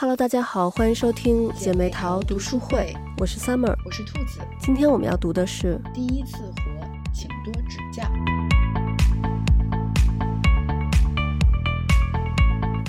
Hello，大家好，欢迎收听姐妹淘读书会，我是 Summer，我是兔子。今天我们要读的是《第一次活，请多指教》。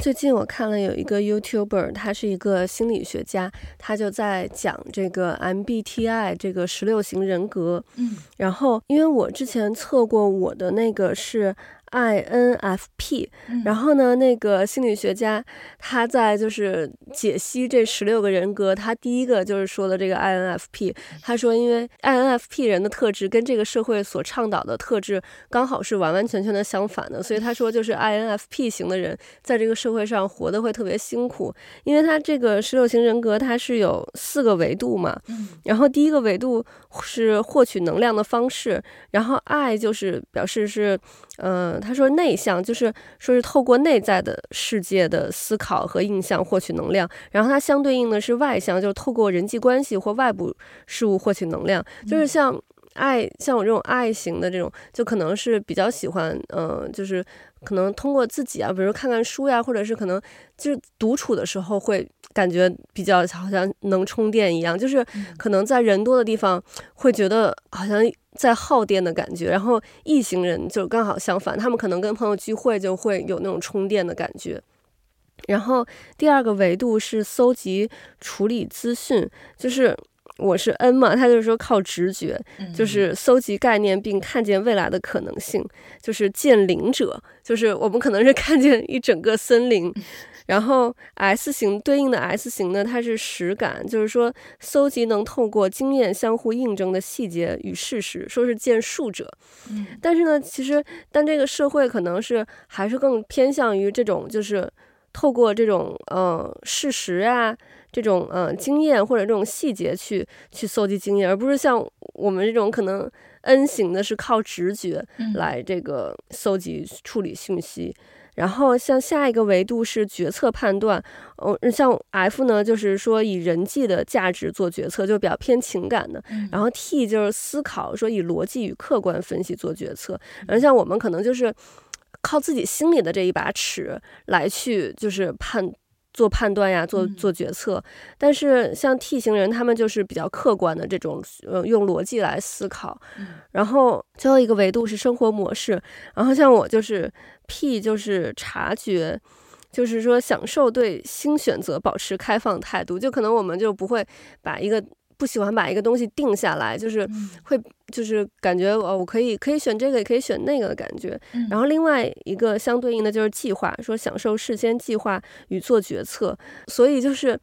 最近我看了有一个 YouTuber，他是一个心理学家，他就在讲这个 MBTI 这个十六型人格。嗯，然后因为我之前测过我的那个是。INFP，然后呢，那个心理学家他在就是解析这十六个人格，他第一个就是说的这个 INFP，他说因为 INFP 人的特质跟这个社会所倡导的特质刚好是完完全全的相反的，所以他说就是 INFP 型的人在这个社会上活得会特别辛苦，因为他这个十六型人格它是有四个维度嘛，然后第一个维度是获取能量的方式，然后 I 就是表示是嗯。呃他说内向就是说是透过内在的世界的思考和印象获取能量，然后它相对应的是外向，就是透过人际关系或外部事物获取能量，就是像爱，像我这种爱型的这种，就可能是比较喜欢，嗯、呃，就是可能通过自己啊，比如看看书呀，或者是可能就是独处的时候会感觉比较好像能充电一样，就是可能在人多的地方会觉得好像。在耗电的感觉，然后异行人就刚好相反，他们可能跟朋友聚会就会有那种充电的感觉。然后第二个维度是搜集处理资讯，就是我是 N 嘛，他就是说靠直觉，就是搜集概念并看见未来的可能性，就是见灵者，就是我们可能是看见一整个森林。然后 S 型对应的 S 型呢，它是实感，就是说搜集能透过经验相互印证的细节与事实，说是见树者。嗯，但是呢，其实但这个社会可能是还是更偏向于这种，就是透过这种呃事实啊，这种呃经验或者这种细节去去搜集经验，而不是像我们这种可能 N 型的是靠直觉来这个搜集处理信息。然后像下一个维度是决策判断，嗯，像 F 呢，就是说以人际的价值做决策，就比较偏情感的。然后 T 就是思考，说以逻辑与客观分析做决策。然后像我们可能就是靠自己心里的这一把尺来去就是判。做判断呀，做做决策，但是像 T 型人，他们就是比较客观的这种，呃，用逻辑来思考。然后最后一个维度是生活模式，然后像我就是 P，就是察觉，就是说享受对新选择保持开放态度，就可能我们就不会把一个。不喜欢把一个东西定下来，就是会，就是感觉哦，我可以可以选这个，也可以选那个的感觉。然后另外一个相对应的就是计划，说享受事先计划与做决策。所以就是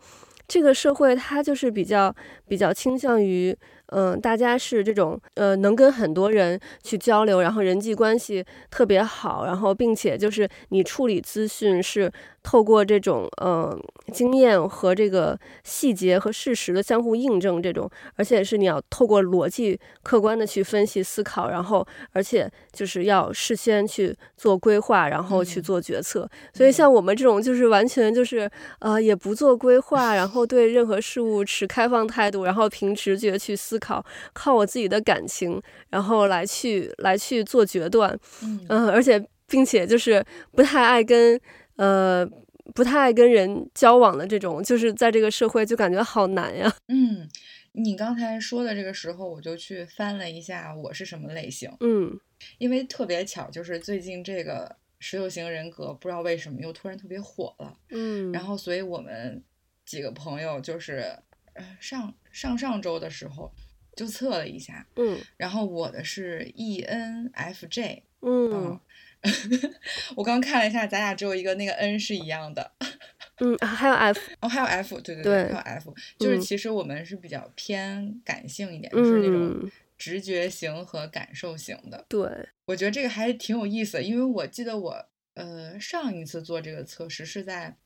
这个社会，它就是比较比较倾向于。嗯、呃，大家是这种呃，能跟很多人去交流，然后人际关系特别好，然后并且就是你处理资讯是透过这种呃经验和这个细节和事实的相互印证，这种而且是你要透过逻辑客观的去分析思考，然后而且就是要事先去做规划，然后去做决策。嗯、所以像我们这种就是完全就是呃也不做规划，然后对任何事物持开放态度，然后凭直觉去思。靠靠我自己的感情，然后来去来去做决断，嗯、呃，而且并且就是不太爱跟呃不太爱跟人交往的这种，就是在这个社会就感觉好难呀。嗯，你刚才说的这个时候，我就去翻了一下我是什么类型，嗯，因为特别巧，就是最近这个十六型人格不知道为什么又突然特别火了，嗯，然后所以我们几个朋友就是上上上周的时候。就测了一下，嗯，然后我的是 ENFJ，嗯，嗯。我刚看了一下，咱俩只有一个那个 N 是一样的，嗯，还有 F，哦，还有 F，对对对，还有 F，就是其实我们是比较偏感性一点，嗯，就是那种直觉型和感受型的，对，我觉得这个还挺有意思的，因为我记得我呃上一次做这个测试是在。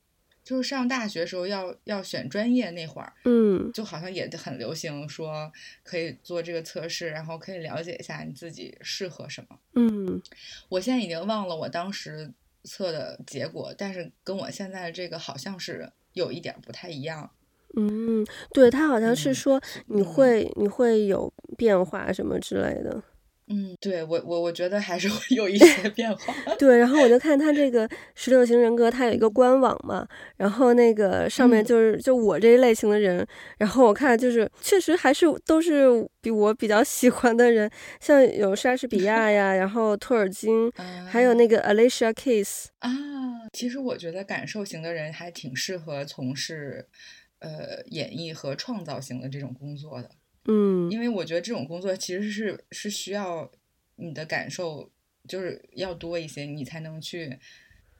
就是上大学时候要要选专业那会儿，嗯，就好像也很流行说可以做这个测试，然后可以了解一下你自己适合什么。嗯，我现在已经忘了我当时测的结果，但是跟我现在的这个好像是有一点不太一样。嗯，对，他好像是说你会、嗯、你会有变化什么之类的。嗯，对我我我觉得还是会有一些 变化。对，然后我就看他这个十六型人格，他有一个官网嘛，然后那个上面就是、嗯、就我这一类型的人，然后我看就是确实还是都是比我比较喜欢的人，像有莎士比亚呀，然后托尔金，啊、还有那个 Alicia Keys 啊。其实我觉得感受型的人还挺适合从事呃演绎和创造型的这种工作的。嗯，因为我觉得这种工作其实是是需要你的感受就是要多一些，你才能去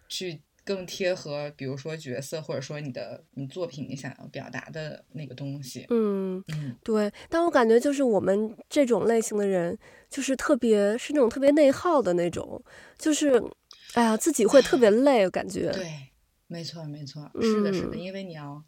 去更贴合，比如说角色，或者说你的你作品你想要表达的那个东西。嗯嗯，对。但我感觉就是我们这种类型的人，就是特别是那种特别内耗的那种，就是哎呀自己会特别累，感觉。对，没错没错，是的是的，因为你要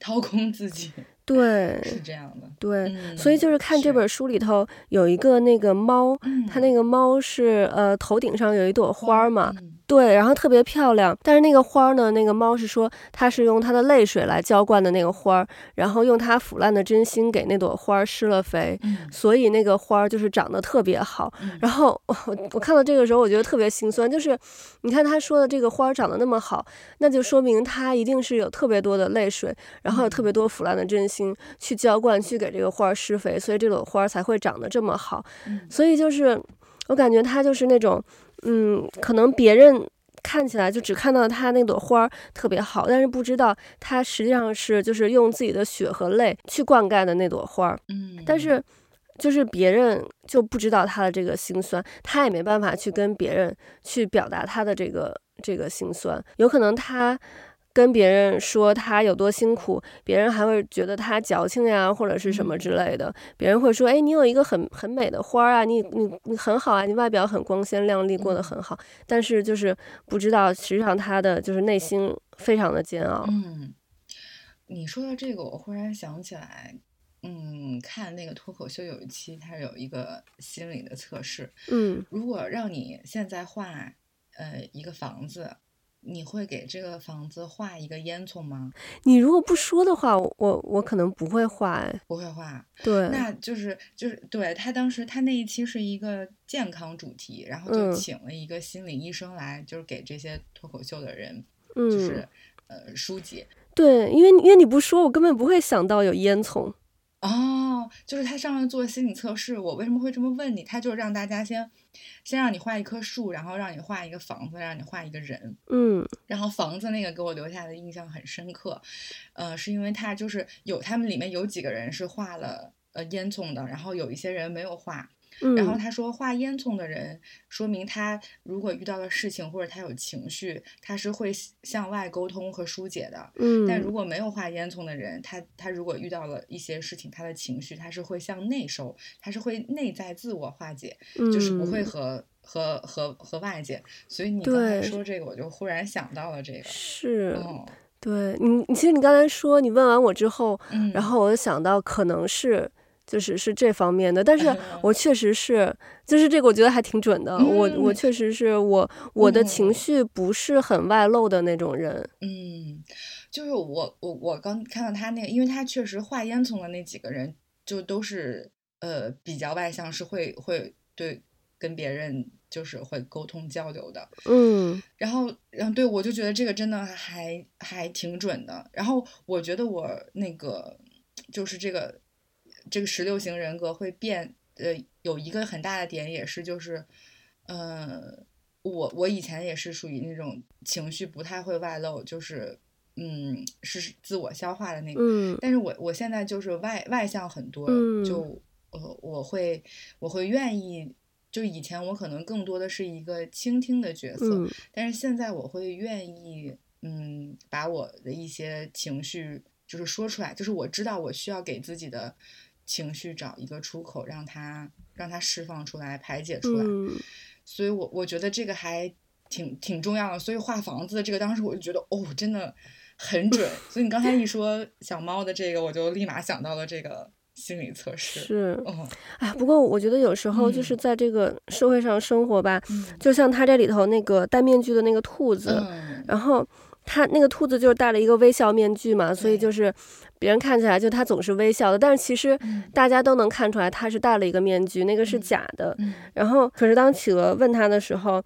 掏空自己。对，是这样的。对，嗯、所以就是看这本书里头有一个那个猫，它那个猫是呃头顶上有一朵花嘛。嗯对，然后特别漂亮，但是那个花呢，那个猫是说它是用它的泪水来浇灌的那个花，然后用它腐烂的真心给那朵花施了肥，嗯、所以那个花就是长得特别好。嗯、然后我 我看到这个时候，我觉得特别心酸，就是你看他说的这个花长得那么好，那就说明它一定是有特别多的泪水，然后有特别多腐烂的真心去浇灌，去给这个花施肥，所以这朵花才会长得这么好。嗯、所以就是我感觉它就是那种。嗯，可能别人看起来就只看到他那朵花特别好，但是不知道他实际上是就是用自己的血和泪去灌溉的那朵花。嗯，但是就是别人就不知道他的这个心酸，他也没办法去跟别人去表达他的这个这个心酸，有可能他。跟别人说他有多辛苦，别人还会觉得他矫情呀，或者是什么之类的。别人会说：“哎，你有一个很很美的花啊，你你你很好啊，你外表很光鲜亮丽，过得很好。”但是就是不知道，实际上他的就是内心非常的煎熬。嗯，你说到这个，我忽然想起来，嗯，看那个脱口秀有一期，他有一个心理的测试。嗯，如果让你现在画呃一个房子。你会给这个房子画一个烟囱吗？你如果不说的话，我我可能不会画，哎，不会画。对，那就是就是对他当时他那一期是一个健康主题，然后就请了一个心理医生来，嗯、就是给这些脱口秀的人，就是、嗯、呃疏解。对，因为因为你不说，我根本不会想到有烟囱。哦，就是他上面做心理测试，我为什么会这么问你？他就是让大家先，先让你画一棵树，然后让你画一个房子，让你画一个人。嗯，然后房子那个给我留下的印象很深刻，呃，是因为他就是有他们里面有几个人是画了呃烟囱的，然后有一些人没有画。然后他说，画烟囱的人，说明他如果遇到了事情或者他有情绪，他是会向外沟通和疏解的。嗯，但如果没有画烟囱的人，他他如果遇到了一些事情，他的情绪他是会向内收，他是会内在自我化解，嗯、就是不会和和和和外界。所以你刚才说这个，我就忽然想到了这个。是，哦、对你，你其实你刚才说你问完我之后，嗯、然后我就想到可能是。就是是这方面的，但是 我确实是，就是这个我觉得还挺准的。嗯、我我确实是我我的情绪不是很外露的那种人。嗯，就是我我我刚看到他那个，因为他确实画烟囱的那几个人，就都是呃比较外向，是会会对跟别人就是会沟通交流的。嗯，然后然后对我就觉得这个真的还还挺准的。然后我觉得我那个就是这个。这个十六型人格会变，呃，有一个很大的点也是，就是，呃，我我以前也是属于那种情绪不太会外露，就是，嗯，是自我消化的那个，嗯，但是我我现在就是外外向很多，嗯，就，呃，我会我会愿意，就以前我可能更多的是一个倾听的角色，嗯，但是现在我会愿意，嗯，把我的一些情绪就是说出来，就是我知道我需要给自己的。情绪找一个出口，让它让它释放出来，排解出来。嗯、所以我，我我觉得这个还挺挺重要的。所以画房子的这个，当时我就觉得哦，真的很准。所以你刚才一说小猫的这个，我就立马想到了这个心理测试。是，哦，哎，不过我觉得有时候就是在这个社会上生活吧，嗯、就像他这里头那个戴面具的那个兔子，嗯、然后。他那个兔子就是戴了一个微笑面具嘛，所以就是别人看起来就他总是微笑的，但是其实大家都能看出来他是戴了一个面具，那个是假的。然后可是当企鹅问他的时候。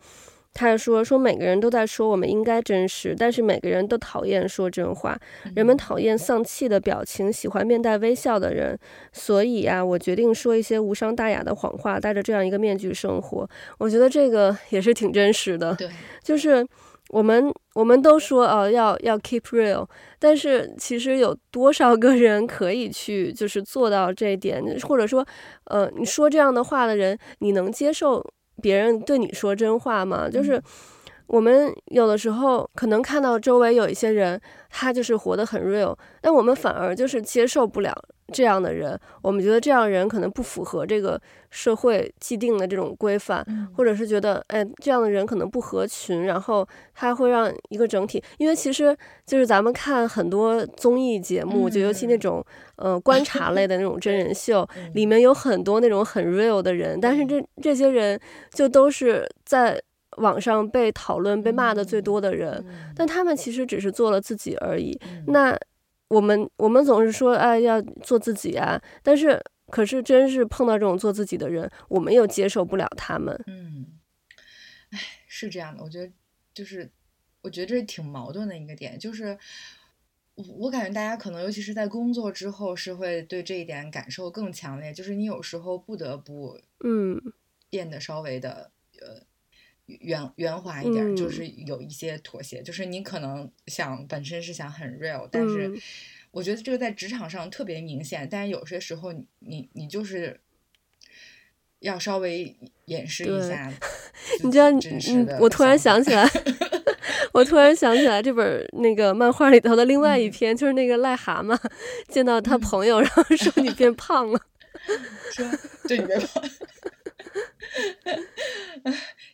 他还说说每个人都在说我们应该真实，但是每个人都讨厌说真话。人们讨厌丧气的表情，喜欢面带微笑的人。所以啊，我决定说一些无伤大雅的谎话，戴着这样一个面具生活。我觉得这个也是挺真实的。对，就是我们我们都说呃要要 keep real，但是其实有多少个人可以去就是做到这一点？或者说，呃，你说这样的话的人，你能接受？别人对你说真话吗？就是我们有的时候可能看到周围有一些人，他就是活得很 real，但我们反而就是接受不了这样的人。我们觉得这样的人可能不符合这个社会既定的这种规范，或者是觉得哎，这样的人可能不合群，然后他会让一个整体。因为其实就是咱们看很多综艺节目，就尤其那种呃观察类的那种真人 秀，里面有很多那种很 real 的人，但是这这些人就都是在。网上被讨论、被骂的最多的人，但他们其实只是做了自己而已。那我们我们总是说，哎，要做自己啊，但是可是真是碰到这种做自己的人，我们又接受不了他们。嗯，哎，是这样的，我觉得就是，我觉得这是挺矛盾的一个点，就是我我感觉大家可能尤其是在工作之后，是会对这一点感受更强烈，就是你有时候不得不嗯变得稍微的呃。圆圆滑一点，就是有一些妥协，嗯，就是你可能想本身是想很 real，但是我觉得这个在职场上特别明显。但是有些时候你你你就是要稍微掩饰一下。你知道，嗯，我突然想起来，我突然想起来这本那个漫画里头的另外一篇，嗯，就是那个癞蛤蟆见到他朋友，嗯，然后说你变胖了，说对你变胖。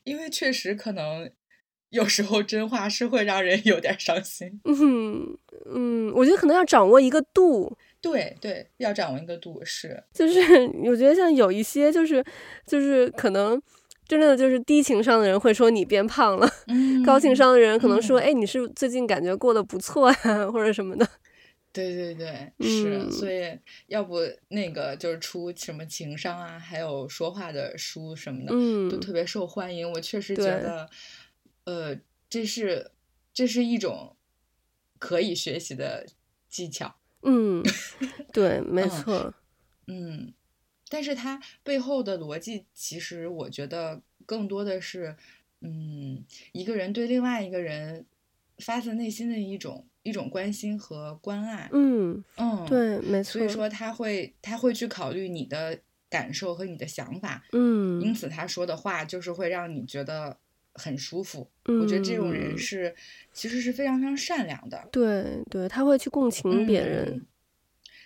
因为确实可能有时候真话是会让人 有点伤心。嗯嗯，我觉得可能要掌握一个度。对对，要掌握一个度是。就是我觉得像有一些就是就是可能真的就是低情商的人会说你变胖了，嗯、高情商的人可能说、嗯、哎你是最近感觉过得不错呀或者什么的。对对对，是、嗯，所以要不那个就是出什么情商啊，还有说话的书什么的，嗯，都特别受欢迎。我确实觉得，呃，这是这是一种可以学习的技巧。嗯，对，没错。嗯，但是它背后的逻辑，其实我觉得更多的是，嗯，一个人对另外一个人发自内心的一种。一种关心和关爱，嗯嗯，对，没错。所以说他会他会去考虑你的感受和你的想法，嗯，因此他说的话就是会让你觉得很舒服。嗯，我觉得这种人是其实是非常非常善良的。对对，他会去共情别人，嗯，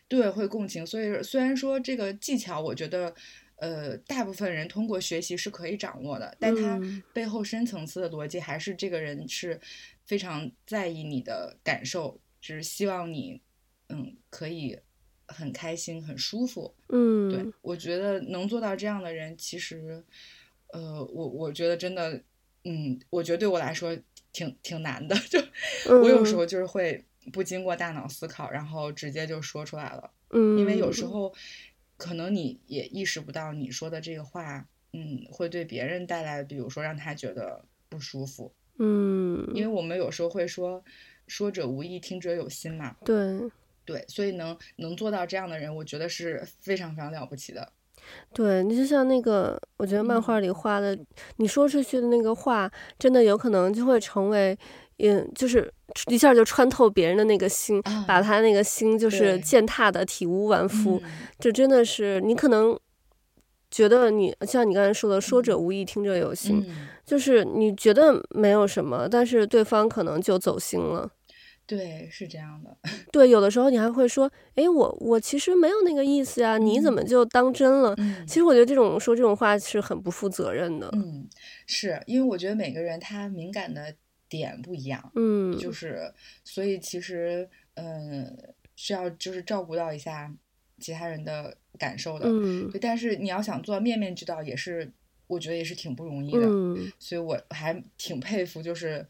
对，会共情。所以虽然说这个技巧，我觉得呃，大部分人通过学习是可以掌握的，但他背后深层次的逻辑还是这个人是。非常在意你的感受，只是希望你，嗯，可以很开心、很舒服。嗯，对，我觉得能做到这样的人，其实，呃，我我觉得真的，嗯，我觉得对我来说挺挺难的。就我有时候就是会不经过大脑思考，然后直接就说出来了。嗯，因为有时候可能你也意识不到你说的这个话，嗯，会对别人带来，比如说让他觉得不舒服。嗯，因为我们有时候会说“说者无意，听者有心”嘛。对，对，所以能能做到这样的人，我觉得是非常非常了不起的。对，你就像那个，我觉得漫画里画的，嗯、你说出去的那个话，真的有可能就会成为，嗯，就是一下就穿透别人的那个心，啊、把他那个心就是践踏的体无完肤。这真的是你可能。觉得你像你刚才说的，说者无意，听者有心，嗯，就是你觉得没有什么，但是对方可能就走心了。对，是这样的。对，有的时候你还会说，哎，我我其实没有那个意思呀，嗯，你怎么就当真了？嗯，其实我觉得这种说这种话是很不负责任的。嗯，是因为我觉得每个人他敏感的点不一样。嗯，就是所以其实嗯，需要就是照顾到一下其他人的。感受的，嗯，对，但是你要想做面面俱到，也是我觉得也是挺不容易的，嗯，所以我还挺佩服，就是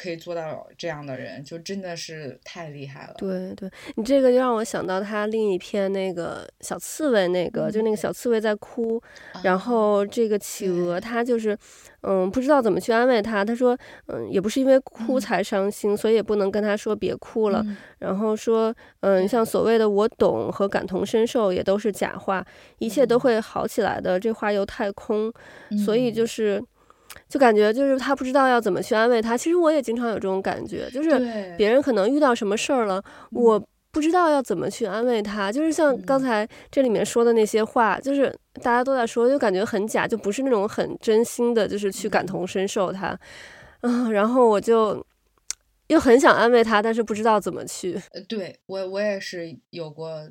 可以做到这样的人，就真的是太厉害了。对对，你这个就让我想到他另一篇那个小刺猬，那个、嗯、就那个小刺猬在哭，嗯、然后这个企鹅他就是，嗯，不知道怎么去安慰他。他说，嗯，也不是因为哭才伤心，嗯、所以也不能跟他说别哭了。嗯、然后说，嗯，像所谓的我懂和感同身受也都是假话，一切都会好起来的，嗯、这话又太空，所以就是。就感觉就是他不知道要怎么去安慰他。其实我也经常有这种感觉，就是别人可能遇到什么事儿了，我不知道要怎么去安慰他。就是像刚才这里面说的那些话，就是大家都在说，就感觉很假，就不是那种很真心的，就是去感同身受他。嗯，然后我就又很想安慰他，但是不知道怎么去。呃，对，我我也是有过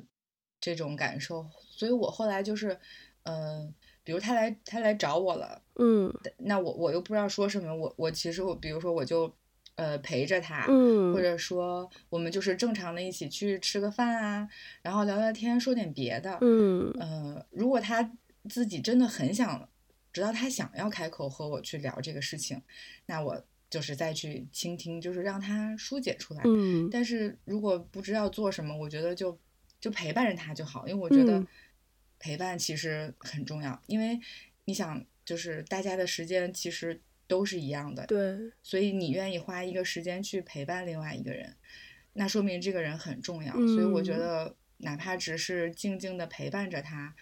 这种感受，所以我后来就是，嗯、呃。比如他来，他来找我了，嗯，那我我又不知道说什么，我我其实我，比如说我就，呃，陪着他，嗯，或者说我们就是正常的一起去吃个饭啊，然后聊聊天，说点别的，嗯，呃，如果他自己真的很想直到，他想要开口和我去聊这个事情，那我就是再去倾听，就是让他疏解出来，嗯，但是如果不知道做什么，我觉得就就陪伴着他就好，因为我觉得。嗯陪伴其实很重要，因为你想，就是大家的时间其实都是一样的，对，所以你愿意花一个时间去陪伴另外一个人，那说明这个人很重要。嗯，所以我觉得，哪怕只是静静的陪伴着他，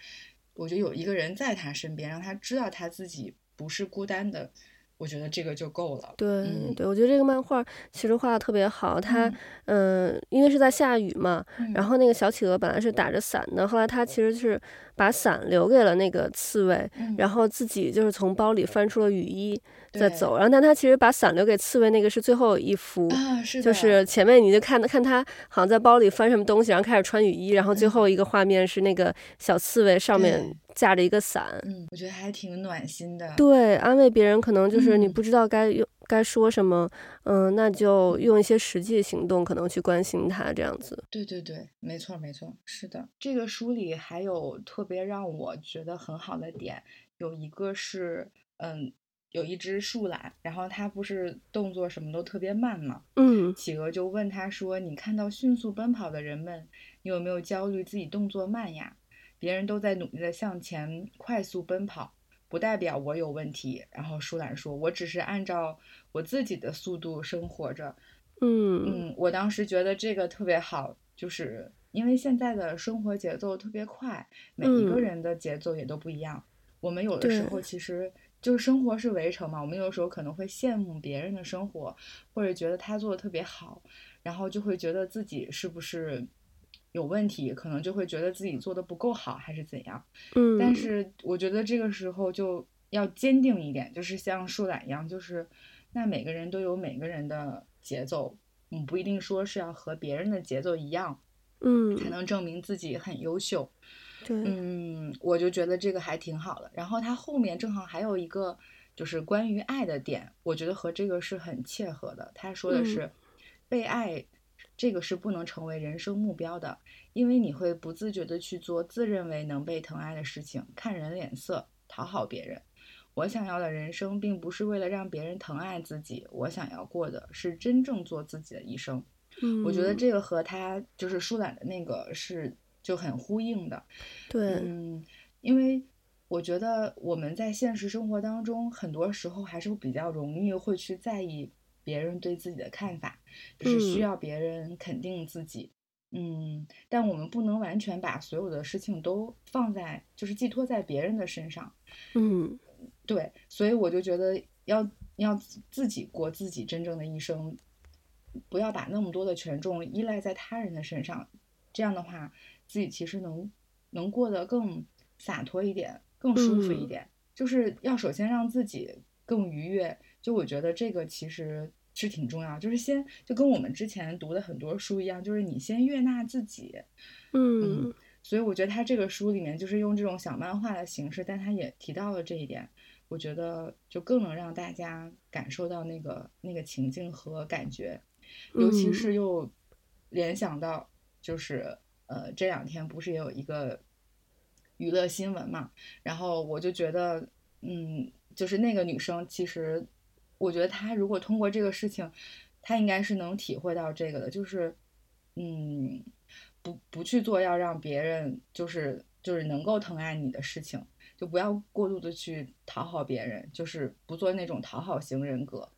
我觉得有一个人在他身边，让他知道他自己不是孤单的。我觉得这个就够了。对、嗯、对，我觉得这个漫画其实画的特别好。它嗯、呃，因为是在下雨嘛，嗯、然后那个小企鹅本来是打着伞的，后来它其实是把伞留给了那个刺猬，嗯、然后自己就是从包里翻出了雨衣在走。然后但他其实把伞留给刺猬那个是最后一幅，啊、是就是前面你就看看他好像在包里翻什么东西，然后开始穿雨衣，然后最后一个画面是那个小刺猬上面。架着一个伞，嗯，我觉得还挺暖心的。对，安慰别人可能就是你不知道该用、嗯、该说什么，嗯，那就用一些实际行动，可能去关心他这样子。对对对，没错没错，是的。这个书里还有特别让我觉得很好的点，有一个是，嗯，有一只树懒，然后它不是动作什么都特别慢嘛，嗯，企鹅就问他说：“你看到迅速奔跑的人们，你有没有焦虑自己动作慢呀？”别人都在努力的向前快速奔跑，不代表我有问题。然后舒兰说：“我只是按照我自己的速度生活着。”嗯嗯，我当时觉得这个特别好，就是因为现在的生活节奏特别快，每一个人的节奏也都不一样。嗯、我们有的时候其实就是生活是围城嘛，我们有时候可能会羡慕别人的生活，或者觉得他做的特别好，然后就会觉得自己是不是。有问题，可能就会觉得自己做的不够好，还是怎样？嗯，但是我觉得这个时候就要坚定一点，就是像树懒一样，就是那每个人都有每个人的节奏，嗯，不一定说是要和别人的节奏一样，嗯，才能证明自己很优秀。对，嗯，我就觉得这个还挺好的。然后他后面正好还有一个就是关于爱的点，我觉得和这个是很切合的。他说的是被爱。这个是不能成为人生目标的，因为你会不自觉的去做自认为能被疼爱的事情，看人脸色，讨好别人。我想要的人生并不是为了让别人疼爱自己，我想要过的是真正做自己的一生。嗯，我觉得这个和他就是舒懒的那个是就很呼应的。对，嗯，因为我觉得我们在现实生活当中，很多时候还是比较容易会去在意。别人对自己的看法，就是需要别人肯定自己，嗯，嗯，但我们不能完全把所有的事情都放在，就是寄托在别人的身上，嗯，对，所以我就觉得要要自己过自己真正的一生，不要把那么多的权重依赖在他人的身上，这样的话，自己其实能能过得更洒脱一点，更舒服一点，嗯，就是要首先让自己更愉悦。就我觉得这个其实是挺重要，就是先就跟我们之前读的很多书一样，就是你先悦纳自己，嗯，嗯，所以我觉得他这个书里面就是用这种小漫画的形式，但他也提到了这一点，我觉得就更能让大家感受到那个那个情境和感觉，尤其是又联想到就是呃这两天不是也有一个娱乐新闻嘛，然后我就觉得嗯，就是那个女生其实。我觉得他如果通过这个事情，他应该是能体会到这个的，就是嗯，不不去做要让别人就是就是能够疼爱你的事情，就不要过度的去讨好别人，就是不做那种讨好型人格。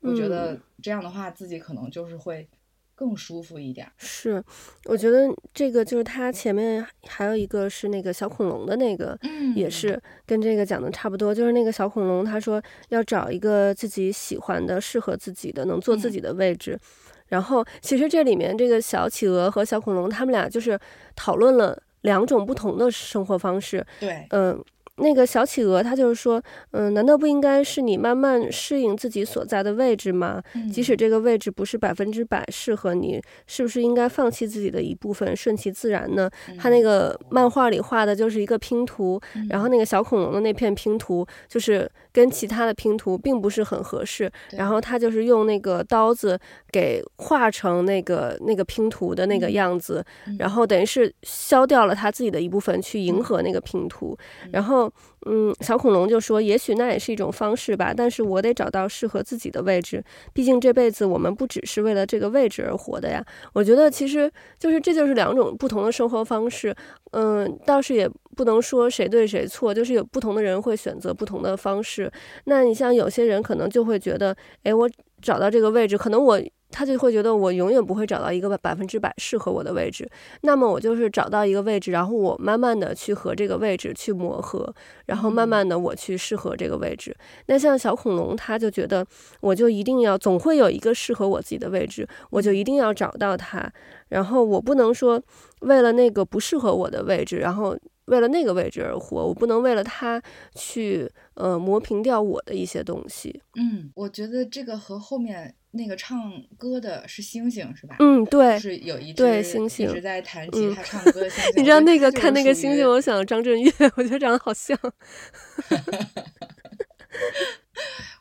我觉得这样的话，自己可能就是会。更舒服一点是，我觉得这个就是它前面还有一个是那个小恐龙的那个，嗯，也是跟这个讲的差不多，就是那个小恐龙，他说要找一个自己喜欢的、适合自己的、能做自己的位置。嗯、然后其实这里面这个小企鹅和小恐龙，他们俩就是讨论了两种不同的生活方式。对，嗯。那个小企鹅，他就是说，嗯，难道不应该是你慢慢适应自己所在的位置吗？即使这个位置不是百分之百适合你，是不是应该放弃自己的一部分，顺其自然呢？他那个漫画里画的就是一个拼图，然后那个小恐龙的那片拼图就是跟其他的拼图并不是很合适，然后他就是用那个刀子给画成那个那个拼图的那个样子，然后等于是削掉了他自己的一部分去迎合那个拼图，然后。嗯，小恐龙就说：“也许那也是一种方式吧，但是我得找到适合自己的位置。毕竟这辈子我们不只是为了这个位置而活的呀。”我觉得其实就是这就是两种不同的生活方式。嗯，倒是也不能说谁对谁错，就是有不同的人会选择不同的方式。那你像有些人可能就会觉得，哎，我找到这个位置，可能我。他就会觉得我永远不会找到一个百分之百适合我的位置，那么我就是找到一个位置，然后我慢慢的去和这个位置去磨合，然后慢慢的我去适合这个位置。那像小恐龙，他就觉得我就一定要总会有一个适合我自己的位置，我就一定要找到它，然后我不能说为了那个不适合我的位置，然后。为了那个位置而活，我不能为了它去呃磨平掉我的一些东西。嗯，我觉得这个和后面那个唱歌的是星星是吧？嗯，对，就是有一对星星一直在弹吉他唱歌的星 星。你知道那个看那个星星，我想张震岳，我觉得长得好像。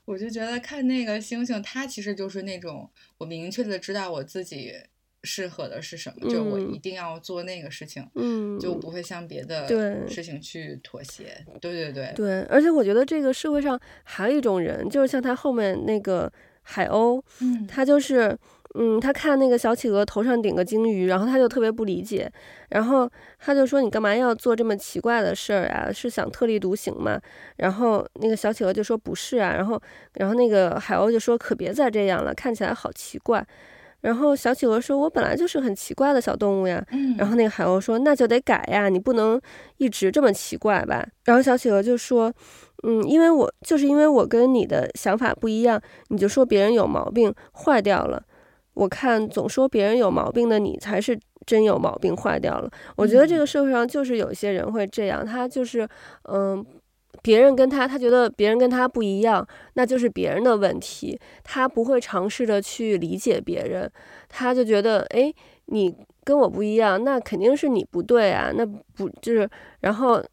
我就觉得看那个星星，他其实就是那种我明确的知道我自己。适合的是什么？就我一定要做那个事情，嗯，就不会向别的事情去妥协。对对对对，而且我觉得这个社会上还有一种人，就是像他后面那个海鸥，嗯，他就是，嗯，他看那个小企鹅头上顶个鲸鱼，然后他就特别不理解，然后他就说：“你干嘛要做这么奇怪的事儿啊？是想特立独行吗？”然后那个小企鹅就说：“不是啊。”然后，然后那个海鸥就说：“可别再这样了，看起来好奇怪。”然后小企鹅说：“我本来就是很奇怪的小动物呀。”嗯。然后那个海鸥说：“那就得改呀，你不能一直这么奇怪吧？”然后小企鹅就说：“嗯，因为我就是因为我跟你的想法不一样，你就说别人有毛病坏掉了。我看总说别人有毛病的你才是真有毛病坏掉了。我觉得这个社会上就是有一些人会这样，他就是嗯。”别人跟他，他觉得别人跟他不一样，那就是别人的问题。他不会尝试着去理解别人，他就觉得，哎，你跟我不一样，那肯定是你不对啊。那不就是，然后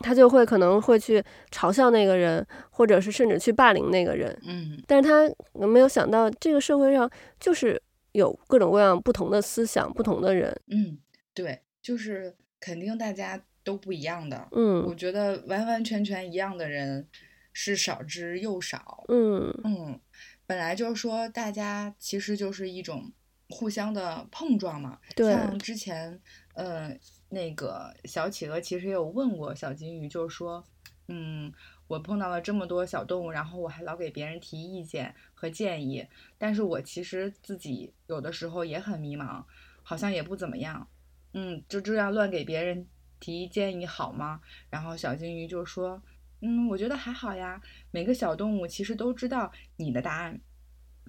他就会可能会去嘲笑那个人，或者是甚至去霸凌那个人。嗯，但是他没有想到，这个社会上就是有各种各样不同的思想、不同的人。嗯，对，就是肯定大家。都不一样的，嗯，我觉得完完全全一样的人是少之又少，嗯嗯，本来就是说大家其实就是一种互相的碰撞嘛，对，像之前，呃，那个小企鹅其实也有问过小金鱼，就是说，嗯，我碰到了这么多小动物，然后我还老给别人提意见和建议，但是我其实自己有的时候也很迷茫，好像也不怎么样，嗯，就这样乱给别人。提建议好吗？然后小金鱼就说：“嗯，我觉得还好呀。每个小动物其实都知道你的答案，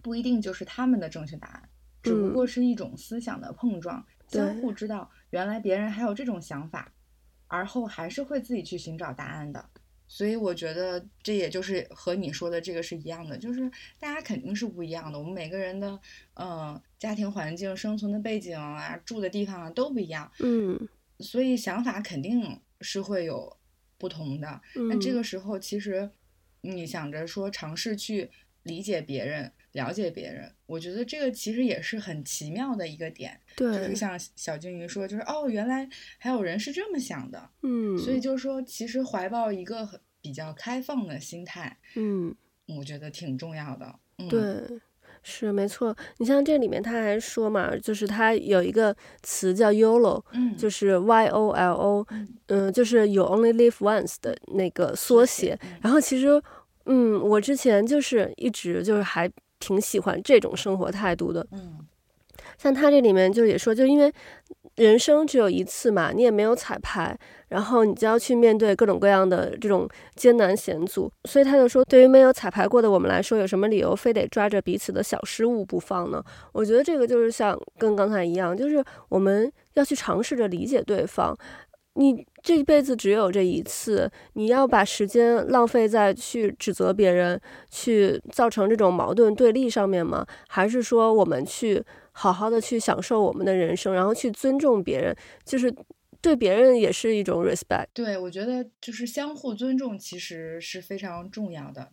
不一定就是他们的正确答案，只不过是一种思想的碰撞，相互知道原来别人还有这种想法，而后还是会自己去寻找答案的。所以我觉得这也就是和你说的这个是一样的，就是大家肯定是不一样的。我们每个人的嗯家庭环境、生存的背景啊、住的地方啊都不一样。嗯。”所以想法肯定是会有不同的。那这个时候，其实你想着说尝试去理解别人、了解别人，我觉得这个其实也是很奇妙的一个点。对，就是像小金鱼说，就是哦，原来还有人是这么想的。嗯，所以就是说，其实怀抱一个比较开放的心态，嗯，我觉得挺重要的。嗯、对。是没错，你像这里面他还说嘛，就是他有一个词叫 YOLO，嗯，就是 Y O L O，嗯、呃，就是 You Only Live Once 的那个缩写。嗯、然后其实，嗯，我之前就是一直就是还挺喜欢这种生活态度的。嗯，像他这里面就也说，就因为。人生只有一次嘛，你也没有彩排，然后你就要去面对各种各样的这种艰难险阻，所以他就说，对于没有彩排过的我们来说，有什么理由非得抓着彼此的小失误不放呢？我觉得这个就是像跟刚才一样，就是我们要去尝试着理解对方。你这一辈子只有这一次，你要把时间浪费在去指责别人、去造成这种矛盾对立上面吗？还是说我们去？好好的去享受我们的人生，然后去尊重别人，就是对别人也是一种 respect。对，我觉得就是相互尊重，其实是非常重要的。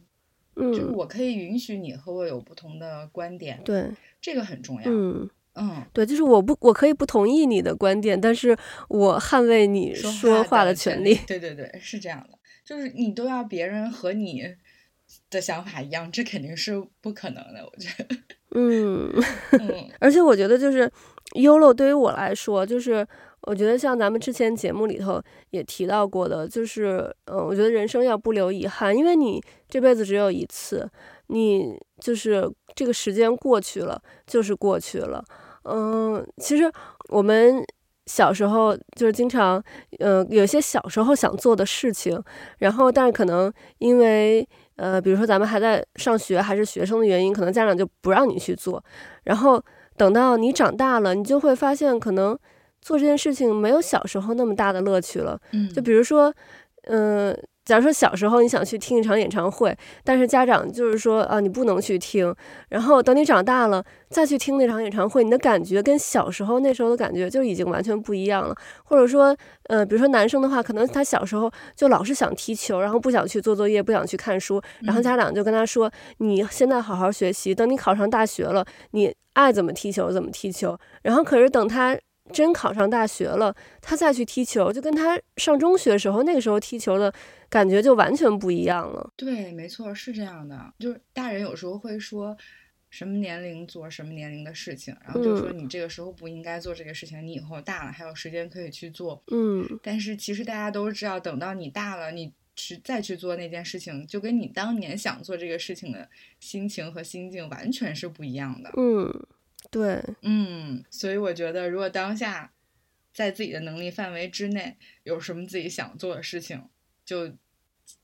嗯，就是我可以允许你和我有不同的观点，对，这个很重要。嗯嗯，对，就是我不，我可以不同意你的观点，但是我捍卫你说话的权利。对对对，是这样的，就是你都要别人和你的想法一样，这肯定是不可能的，我觉得。嗯，而且我觉得就是 YOLO 对于我来说，就是我觉得像咱们之前节目里头也提到过的，就是嗯，我觉得人生要不留遗憾，因为你这辈子只有一次，你就是这个时间过去了，就是过去了。嗯，其实我们小时候就是经常，呃，有些小时候想做的事情，然后但是可能因为。呃，比如说咱们还在上学，还是学生的原因，可能家长就不让你去做。然后等到你长大了，你就会发现，可能做这件事情没有小时候那么大的乐趣了。嗯，就比如说，嗯、呃。假如说小时候你想去听一场演唱会，但是家长就是说啊，你不能去听。然后等你长大了再去听那场演唱会，你的感觉跟小时候那时候的感觉就已经完全不一样了。或者说，呃，比如说男生的话，可能他小时候就老是想踢球，然后不想去做作业，不想去看书，然后家长就跟他说，你现在好好学习，等你考上大学了，你爱怎么踢球怎么踢球。然后可是等他。真考上大学了，他再去踢球，就跟他上中学的时候那个时候踢球的感觉就完全不一样了。对，没错，是这样的。就是大人有时候会说，什么年龄做什么年龄的事情，然后就说你这个时候不应该做这个事情，嗯、你以后大了还有时间可以去做。嗯。但是其实大家都知道，等到你大了，你去再去做那件事情，就跟你当年想做这个事情的心情和心境完全是不一样的。嗯。对，嗯，所以我觉得，如果当下在自己的能力范围之内，有什么自己想做的事情，就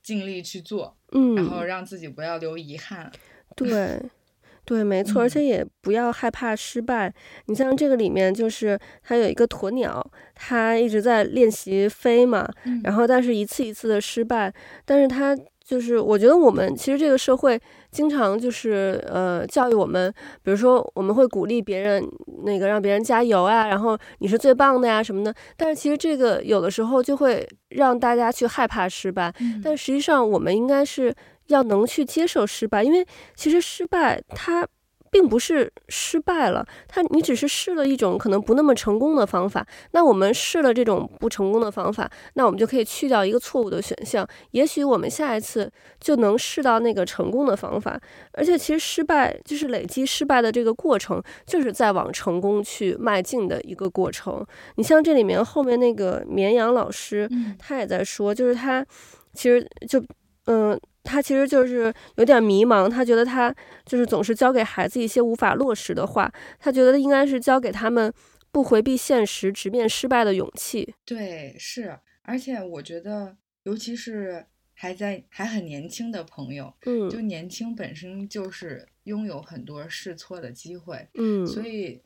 尽力去做，嗯，然后让自己不要留遗憾。对，对，没错，而且也不要害怕失败。嗯，你像这个里面，就是它有一个鸵鸟，它一直在练习飞嘛，嗯，然后但是一次一次的失败，但是它。就是我觉得我们其实这个社会经常就是呃教育我们，比如说我们会鼓励别人那个让别人加油啊，然后你是最棒的呀什么的。但是其实这个有的时候就会让大家去害怕失败，但实际上我们应该是要能去接受失败，因为其实失败它。并不是失败了，他你只是试了一种可能不那么成功的方法。那我们试了这种不成功的方法，那我们就可以去掉一个错误的选项。也许我们下一次就能试到那个成功的方法。而且其实失败就是累积失败的这个过程，就是在往成功去迈进的一个过程。你像这里面后面那个绵羊老师，他也在说，就是他其实就嗯。他其实就是有点迷茫，他觉得他就是总是教给孩子一些无法落实的话，他觉得应该是教给他们不回避现实、直面失败的勇气。对，是，而且我觉得，尤其是还在还很年轻的朋友，嗯，就年轻本身就是拥有很多试错的机会，嗯，所以，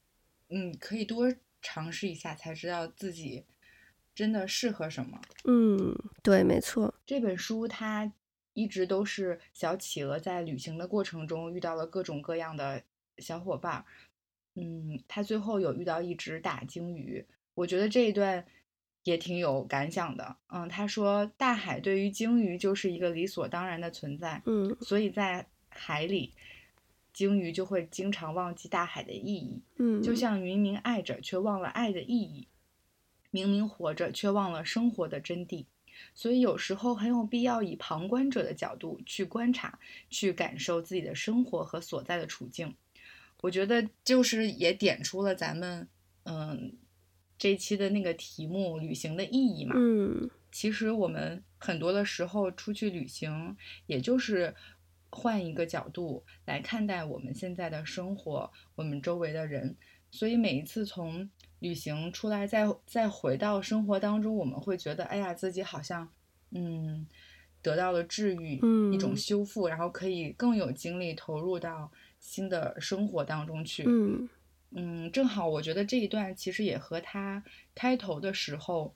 嗯，可以多尝试一下，才知道自己真的适合什么。嗯，对，没错，这本书它。一直都是小企鹅在旅行的过程中遇到了各种各样的小伙伴，嗯，他最后有遇到一只大鲸鱼，我觉得这一段也挺有感想的。嗯，他说大海对于鲸鱼就是一个理所当然的存在，嗯，所以在海里，鲸鱼就会经常忘记大海的意义，嗯，就像明明爱着却忘了爱的意义，明明活着却忘了生活的真谛。所以有时候很有必要以旁观者的角度去观察，去感受自己的生活和所在的处境。我觉得就是也点出了咱们嗯这一期的那个题目，旅行的意义嘛。嗯，其实我们很多的时候出去旅行，也就是换一个角度来看待我们现在的生活，我们周围的人。所以每一次从旅行出来，再再回到生活当中，我们会觉得，哎呀，自己好像嗯得到了治愈，嗯，一种修复，然后可以更有精力投入到新的生活当中去。嗯嗯，正好我觉得这一段其实也和他开头的时候，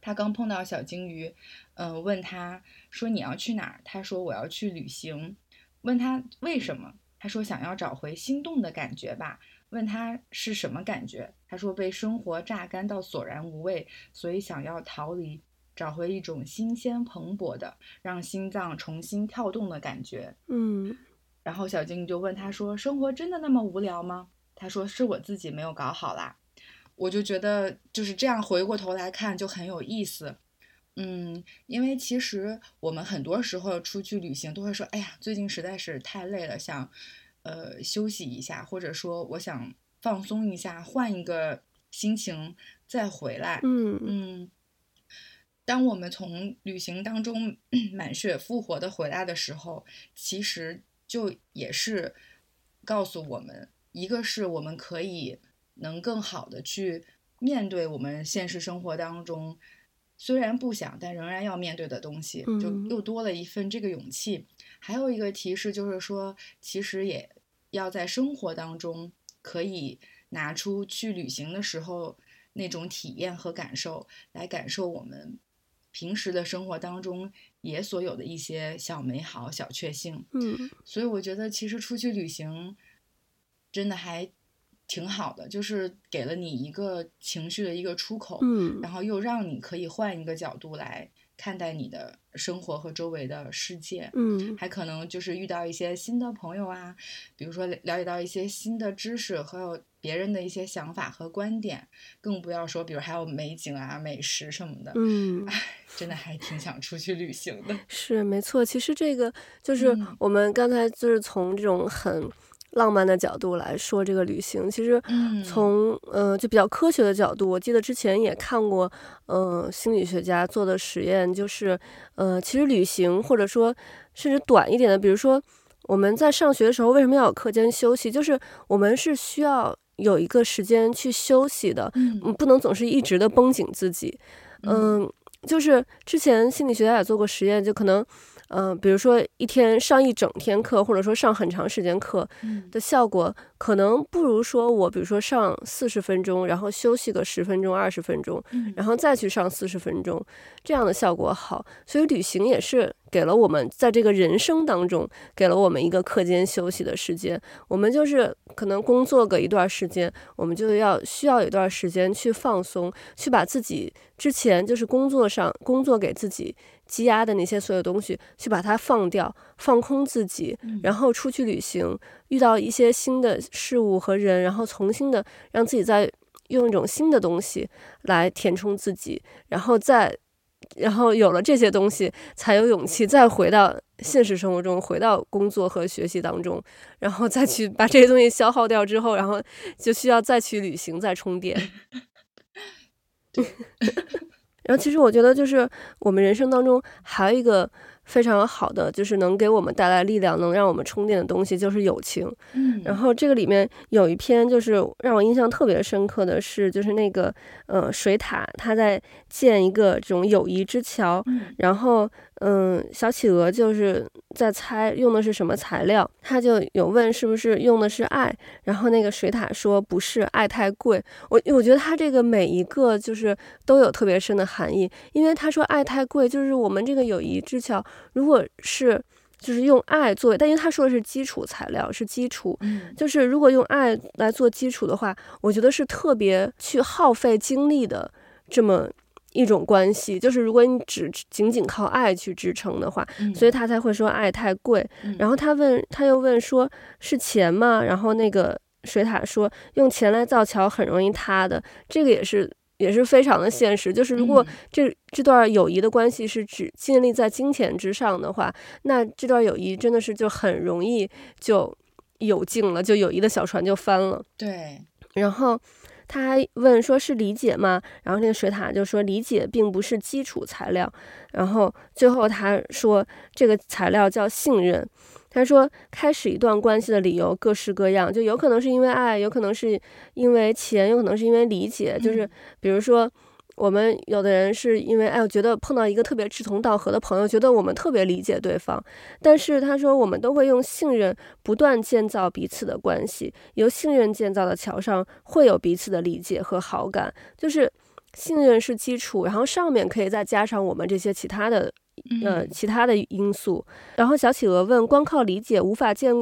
他刚碰到小鲸鱼，嗯、呃，问他说你要去哪儿？他说我要去旅行。问他为什么？他说想要找回心动的感觉吧。问他是什么感觉？他说被生活榨干到索然无味，所以想要逃离，找回一种新鲜蓬勃的，让心脏重新跳动的感觉。嗯，然后小静就问他说：“生活真的那么无聊吗？”他说：“是我自己没有搞好啦。”我就觉得就是这样，回过头来看就很有意思。嗯，因为其实我们很多时候出去旅行都会说：“哎呀，最近实在是太累了，想。”呃，休息一下，或者说我想放松一下，换一个心情再回来。嗯嗯，当我们从旅行当中 满血复活的回来的时候，其实就也是告诉我们，一个是我们可以能更好的去面对我们现实生活当中虽然不想但仍然要面对的东西，就又多了一份这个勇气。还有一个提示就是说，其实也要在生活当中可以拿出去旅行的时候那种体验和感受，来感受我们平时的生活当中也所有的一些小美好、小确幸。嗯，所以我觉得其实出去旅行真的还挺好的，就是给了你一个情绪的一个出口，嗯，然后又让你可以换一个角度来。看待你的生活和周围的世界，嗯，还可能就是遇到一些新的朋友啊，比如说了解到一些新的知识还有别人的一些想法和观点，更不要说，比如还有美景啊、美食什么的，嗯，哎，真的还挺想出去旅行的。是，没错，其实这个就是我们刚才就是从这种很。浪漫的角度来说，这个旅行其实从呃就比较科学的角度，我记得之前也看过，呃心理学家做的实验，就是呃其实旅行或者说甚至短一点的，比如说我们在上学的时候为什么要有课间休息？就是我们是需要有一个时间去休息的，嗯，不能总是一直的绷紧自己，嗯、呃，就是之前心理学家也做过实验，就可能。嗯、呃，比如说一天上一整天课，或者说上很长时间课的效果，可能不如说我比如说上四十分钟，然后休息个十分钟、二十分钟，然后再去上四十分钟，这样的效果好。所以旅行也是给了我们在这个人生当中，给了我们一个课间休息的时间。我们就是可能工作个一段时间，我们就要需要一段时间去放松，去把自己之前就是工作上工作给自己。积压的那些所有东西，去把它放掉，放空自己，然后出去旅行，遇到一些新的事物和人，然后重新的让自己再用一种新的东西来填充自己，然后再，然后有了这些东西，才有勇气再回到现实生活中，回到工作和学习当中，然后再去把这些东西消耗掉之后，然后就需要再去旅行，再充电。对。然后，其实我觉得，就是我们人生当中还有一个非常好的，就是能给我们带来力量、能让我们充电的东西，就是友情。嗯。然后这个里面有一篇，就是让我印象特别深刻的是，就是那个呃水獭，他在建一个这种友谊之桥。嗯。然后。嗯，小企鹅就是在猜用的是什么材料，他就有问是不是用的是爱，然后那个水獭说不是，爱太贵。我我觉得他这个每一个就是都有特别深的含义，因为他说爱太贵，就是我们这个友谊之桥，如果是就是用爱作为，但因为他说的是基础材料是基础，就是如果用爱来做基础的话，我觉得是特别去耗费精力的这么。一种关系，就是如果你只仅仅靠爱去支撑的话，嗯，所以他才会说爱太贵。然后他问，他又问说，是钱吗？然后那个水獭说，用钱来造桥很容易塌的。这个也是也是非常的现实，就是如果这这段友谊的关系是只建立在金钱之上的话，那这段友谊真的是就很容易就有劲了，就友谊的小船就翻了。对，然后他还问说是理解吗？然后那个水獭就说理解并不是基础材料。然后最后他说这个材料叫信任。他说开始一段关系的理由各式各样，就有可能是因为爱，有可能是因为钱，有可能是因为理解。就是比如说。我们有的人是因为哎，我觉得碰到一个特别志同道合的朋友，觉得我们特别理解对方。但是他说，我们都会用信任不断建造彼此的关系，由信任建造的桥上会有彼此的理解和好感。就是信任是基础，然后上面可以再加上我们这些其他的呃其他的因素。然后小企鹅问：光靠理解无法建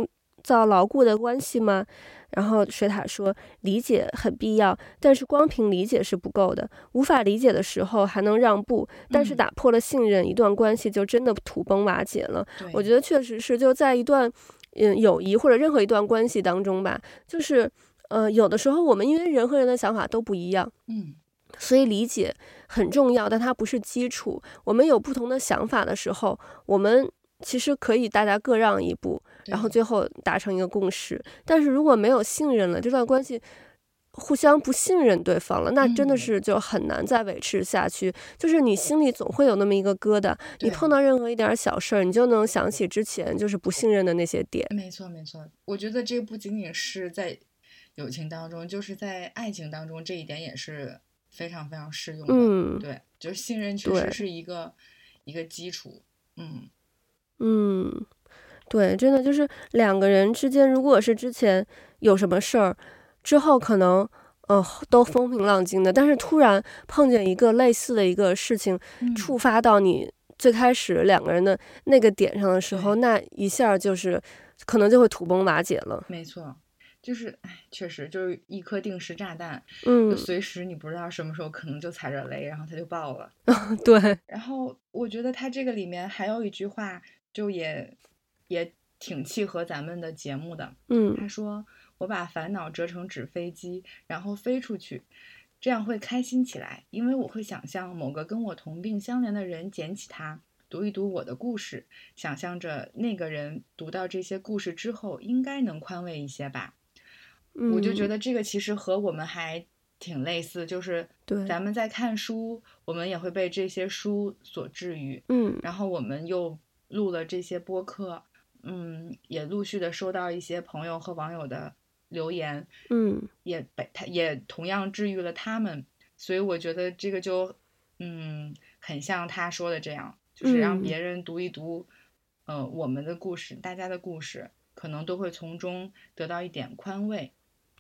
造牢固的关系吗？然后水獭说：“理解很必要，但是光凭理解是不够的。无法理解的时候还能让步，但是打破了信任，一段关系就真的土崩瓦解了。对我觉得确实是，就在一段嗯友谊或者任何一段关系当中吧，就是呃有的时候我们因为人和人的想法都不一样，嗯，所以理解很重要，但它不是基础。我们有不同的想法的时候，我们。”其实可以大家各让一步，然后最后达成一个共识。但是如果没有信任了，这段关系互相不信任对方了，那真的是就很难再维持下去。就是你心里总会有那么一个疙瘩，你碰到任何一点小事儿，你就能想起之前就是不信任的那些点。没错，没错。我觉得这不仅仅是在友情当中，就是在爱情当中，这一点也是非常非常适用的。嗯，对，就是信任确实是一个一个基础。嗯。嗯，对，真的就是两个人之间，如果是之前有什么事儿，之后可能呃都风平浪静的，但是突然碰见一个类似的一个事情，触发到你最开始两个人的那个点上的时候，那一下就是可能就会土崩瓦解了。没错，就是哎，确实就是一颗定时炸弹，嗯，随时你不知道什么时候可能就踩着雷，然后它就爆了。对，然后我觉得他这个里面还有一句话。就也也挺契合咱们的节目的，嗯，他说，我把烦恼折成纸飞机，然后飞出去，这样会开心起来，因为我会想象某个跟我同病相怜的人捡起它，读一读我的故事，想象着那个人读到这些故事之后应该能宽慰一些吧。嗯，我就觉得这个其实和我们还挺类似，就是对咱们在看书，我们也会被这些书所治愈，嗯，然后我们又。录了这些播客，嗯，也陆续的收到一些朋友和网友的留言，嗯，也被他也同样治愈了他们，所以我觉得这个就，嗯，很像他说的这样，就是让别人读一读，嗯、呃，我们的故事，大家的故事，可能都会从中得到一点宽慰。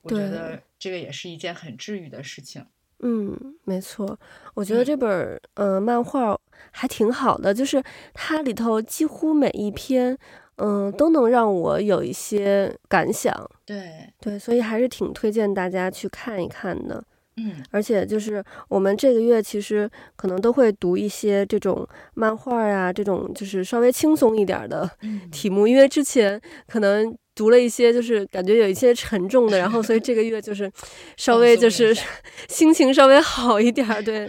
我觉得这个也是一件很治愈的事情。嗯，没错，我觉得这本嗯、呃、漫画还挺好的，就是它里头几乎每一篇嗯、呃、都能让我有一些感想。对对，所以还是挺推荐大家去看一看的。嗯，而且就是我们这个月其实可能都会读一些这种漫画啊，这种就是稍微轻松一点的题目，嗯、因为之前可能。读了一些，就是感觉有一些沉重的，然后所以这个月就是稍微就是 心情稍微好一点儿。对